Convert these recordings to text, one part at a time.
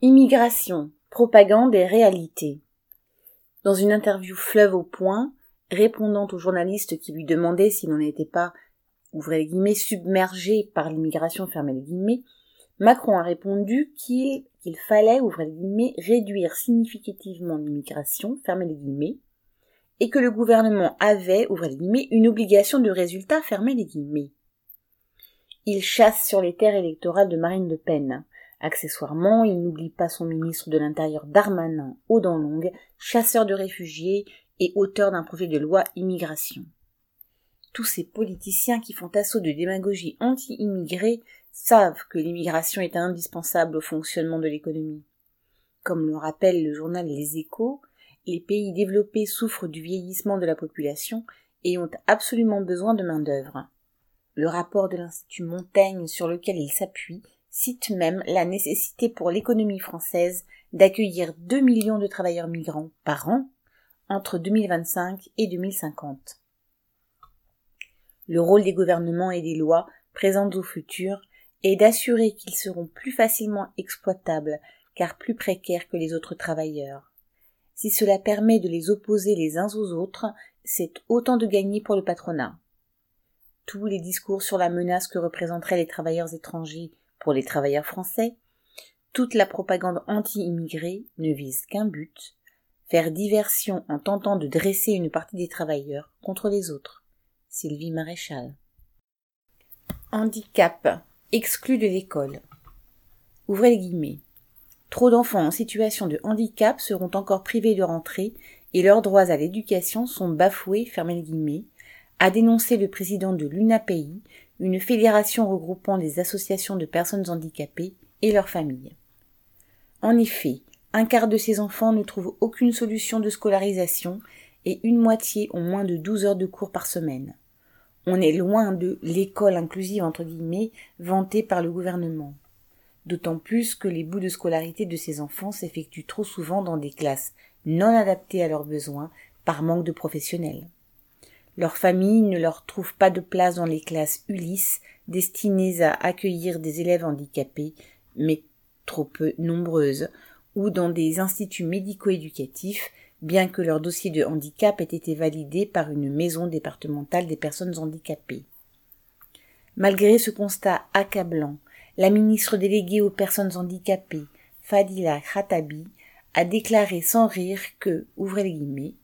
Immigration, propagande et réalité. Dans une interview fleuve au point, répondant au journaliste qui lui demandait si l'on n'était pas, ouvrez les guillemets, submergé par l'immigration, fermez les guillemets, Macron a répondu qu'il fallait, ouvrez les guillemets, réduire significativement l'immigration, fermez les guillemets, et que le gouvernement avait, ouvrez les guillemets, une obligation de résultat, fermez les guillemets. Il chasse sur les terres électorales de Marine Le Pen. Accessoirement, il n'oublie pas son ministre de l'Intérieur Darmanin, aux dents longues, chasseur de réfugiés et auteur d'un projet de loi immigration. Tous ces politiciens qui font assaut de démagogie anti-immigrés savent que l'immigration est indispensable au fonctionnement de l'économie. Comme le rappelle le journal Les Échos, les pays développés souffrent du vieillissement de la population et ont absolument besoin de main-d'œuvre. Le rapport de l'Institut Montaigne sur lequel il s'appuie cite même la nécessité pour l'économie française d'accueillir 2 millions de travailleurs migrants par an entre 2025 et 2050. Le rôle des gouvernements et des lois présentes au futur est d'assurer qu'ils seront plus facilement exploitables car plus précaires que les autres travailleurs. Si cela permet de les opposer les uns aux autres, c'est autant de gagner pour le patronat. Tous les discours sur la menace que représenteraient les travailleurs étrangers pour les travailleurs français, toute la propagande anti-immigrée ne vise qu'un but, faire diversion en tentant de dresser une partie des travailleurs contre les autres. Sylvie Maréchal. Handicap. Exclu de l'école. Ouvrez les guillemets. Trop d'enfants en situation de handicap seront encore privés de rentrée et leurs droits à l'éducation sont bafoués, fermez a dénoncé le président de l'UNAPI, une fédération regroupant les associations de personnes handicapées et leurs familles. En effet, un quart de ces enfants ne trouvent aucune solution de scolarisation et une moitié ont moins de 12 heures de cours par semaine. On est loin de l'école inclusive entre guillemets vantée par le gouvernement. D'autant plus que les bouts de scolarité de ces enfants s'effectuent trop souvent dans des classes non adaptées à leurs besoins par manque de professionnels. Leur famille ne leur trouve pas de place dans les classes Ulysse destinées à accueillir des élèves handicapés, mais trop peu nombreuses, ou dans des instituts médico-éducatifs, bien que leur dossier de handicap ait été validé par une maison départementale des personnes handicapées. Malgré ce constat accablant, la ministre déléguée aux personnes handicapées, Fadila Khatabi, a déclaré sans rire que, ouvrez guillemets,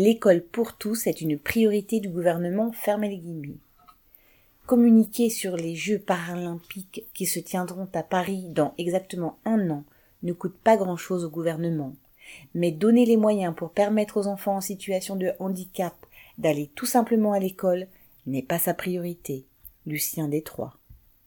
L'école pour tous est une priorité du gouvernement, fermez les guillemets. Communiquer sur les Jeux paralympiques qui se tiendront à Paris dans exactement un an ne coûte pas grand chose au gouvernement. Mais donner les moyens pour permettre aux enfants en situation de handicap d'aller tout simplement à l'école n'est pas sa priorité. Lucien Détroit.